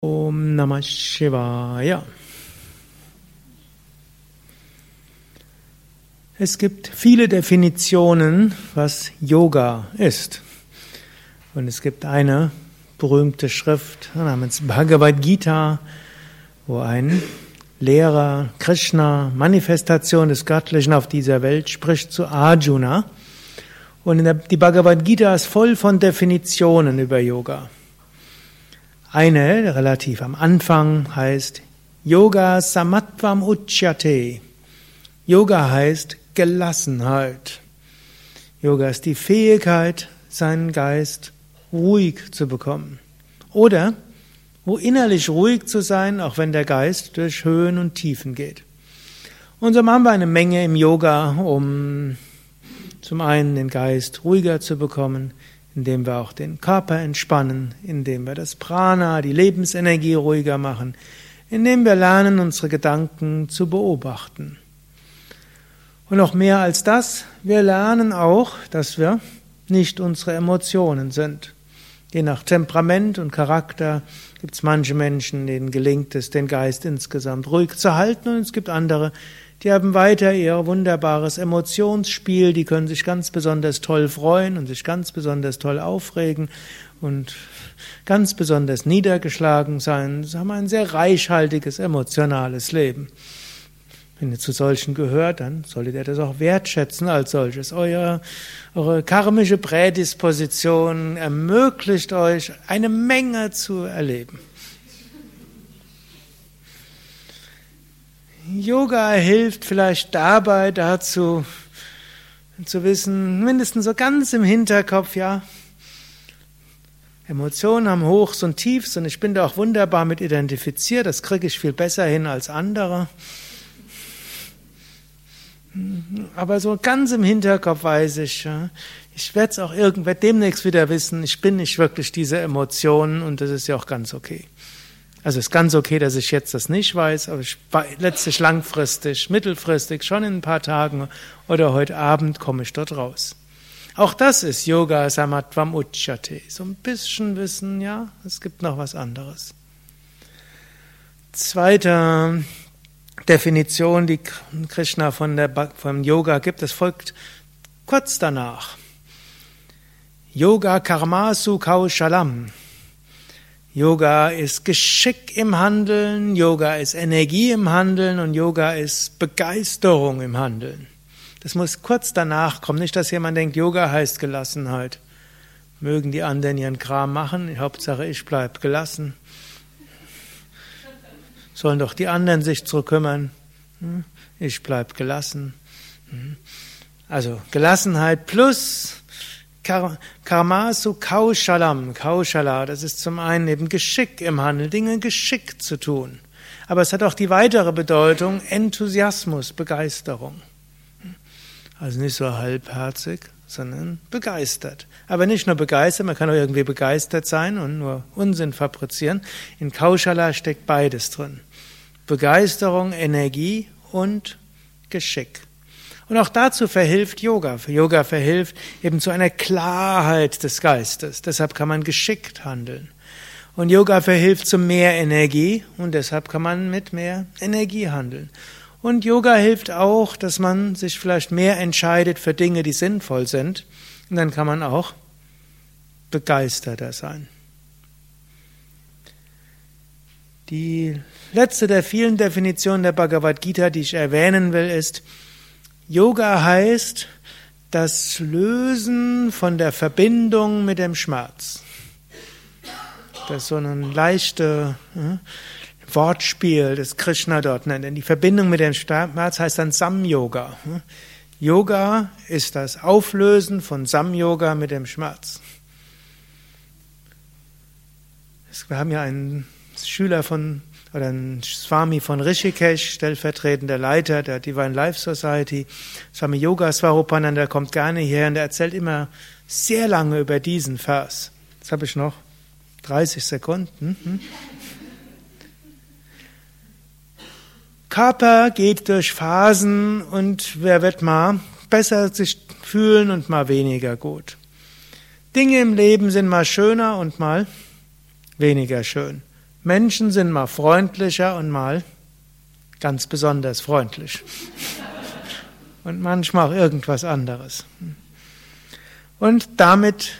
Om Namah Shivaya. Es gibt viele Definitionen, was Yoga ist. Und es gibt eine berühmte Schrift namens Bhagavad Gita, wo ein Lehrer Krishna, Manifestation des Göttlichen auf dieser Welt, spricht zu Arjuna. Und die Bhagavad Gita ist voll von Definitionen über Yoga. Eine, relativ am Anfang, heißt Yoga Samatvam Uchyate. Yoga heißt Gelassenheit. Yoga ist die Fähigkeit, seinen Geist ruhig zu bekommen. Oder wo innerlich ruhig zu sein, auch wenn der Geist durch Höhen und Tiefen geht. Und so machen wir eine Menge im Yoga, um zum einen den Geist ruhiger zu bekommen, indem wir auch den Körper entspannen, indem wir das Prana, die Lebensenergie ruhiger machen, indem wir lernen, unsere Gedanken zu beobachten. Und noch mehr als das, wir lernen auch, dass wir nicht unsere Emotionen sind. Je nach Temperament und Charakter gibt es manche Menschen, denen gelingt es, den Geist insgesamt ruhig zu halten, und es gibt andere, die haben weiter ihr wunderbares Emotionsspiel, die können sich ganz besonders toll freuen und sich ganz besonders toll aufregen und ganz besonders niedergeschlagen sein. Sie haben ein sehr reichhaltiges emotionales Leben. Wenn ihr zu solchen gehört, dann solltet ihr das auch wertschätzen als solches. Eure, eure karmische Prädisposition ermöglicht euch, eine Menge zu erleben. Yoga hilft vielleicht dabei dazu, zu wissen, mindestens so ganz im Hinterkopf, ja, Emotionen haben Hochs und Tiefs und ich bin da auch wunderbar mit identifiziert, das kriege ich viel besser hin als andere. Aber so ganz im Hinterkopf weiß ich, ich werde es auch irgendwann demnächst wieder wissen, ich bin nicht wirklich diese Emotionen und das ist ja auch ganz okay. Also ist ganz okay, dass ich jetzt das nicht weiß, aber ich, letztlich langfristig, mittelfristig, schon in ein paar Tagen oder heute Abend komme ich dort raus. Auch das ist Yoga Samatvam Uchyate. So ein bisschen Wissen, ja, es gibt noch was anderes. Zweite Definition, die Krishna von der, vom Yoga gibt, es folgt kurz danach. Yoga Karmasu Kaushalam. Yoga ist Geschick im Handeln, Yoga ist Energie im Handeln und Yoga ist Begeisterung im Handeln. Das muss kurz danach kommen, nicht, dass jemand denkt, Yoga heißt Gelassenheit. Mögen die anderen ihren Kram machen, Hauptsache ich bleib gelassen. Sollen doch die anderen sich zurückkümmern. Hm? Ich bleib gelassen. Hm? Also Gelassenheit plus Karmasu Kaushalam, Kaushala, das ist zum einen eben Geschick im Handel, Dinge geschickt zu tun. Aber es hat auch die weitere Bedeutung Enthusiasmus, Begeisterung. Also nicht so halbherzig, sondern begeistert. Aber nicht nur begeistert, man kann auch irgendwie begeistert sein und nur Unsinn fabrizieren. In Kaushala steckt beides drin. Begeisterung, Energie und Geschick. Und auch dazu verhilft Yoga. Yoga verhilft eben zu einer Klarheit des Geistes. Deshalb kann man geschickt handeln. Und Yoga verhilft zu mehr Energie und deshalb kann man mit mehr Energie handeln. Und Yoga hilft auch, dass man sich vielleicht mehr entscheidet für Dinge, die sinnvoll sind. Und dann kann man auch begeisterter sein. Die letzte der vielen Definitionen der Bhagavad Gita, die ich erwähnen will, ist, Yoga heißt das Lösen von der Verbindung mit dem Schmerz. Das ist so ein leichtes äh, Wortspiel, das Krishna dort nennt. Denn die Verbindung mit dem Schmerz heißt dann Sam-Yoga. Yoga ist das Auflösen von Sam-Yoga mit dem Schmerz. Wir haben ja einen Schüler von oder ein Swami von Rishikesh, stellvertretender Leiter der Divine Life Society, Swami Yoga Swarupananda, kommt gerne hierher und er erzählt immer sehr lange über diesen Vers. Jetzt habe ich noch 30 Sekunden. Hm? Körper geht durch Phasen und wer wird mal besser sich fühlen und mal weniger gut. Dinge im Leben sind mal schöner und mal weniger schön. Menschen sind mal freundlicher und mal ganz besonders freundlich. Und manchmal auch irgendwas anderes. Und damit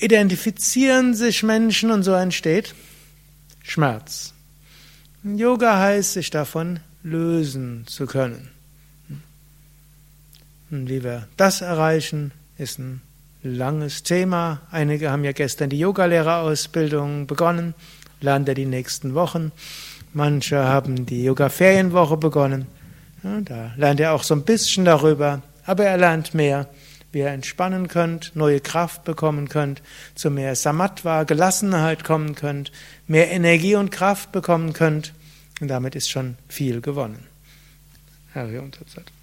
identifizieren sich Menschen und so entsteht Schmerz. Yoga heißt, sich davon lösen zu können. Und wie wir das erreichen, ist ein langes Thema. Einige haben ja gestern die Yogalehrerausbildung begonnen, lernt er die nächsten Wochen. Manche haben die Yoga-Ferienwoche begonnen. Ja, da lernt er auch so ein bisschen darüber, aber er lernt mehr, wie ihr entspannen könnt, neue Kraft bekommen könnt, zu mehr Samatva, Gelassenheit kommen könnt, mehr Energie und Kraft bekommen könnt. Und damit ist schon viel gewonnen. Herr Unterzeit.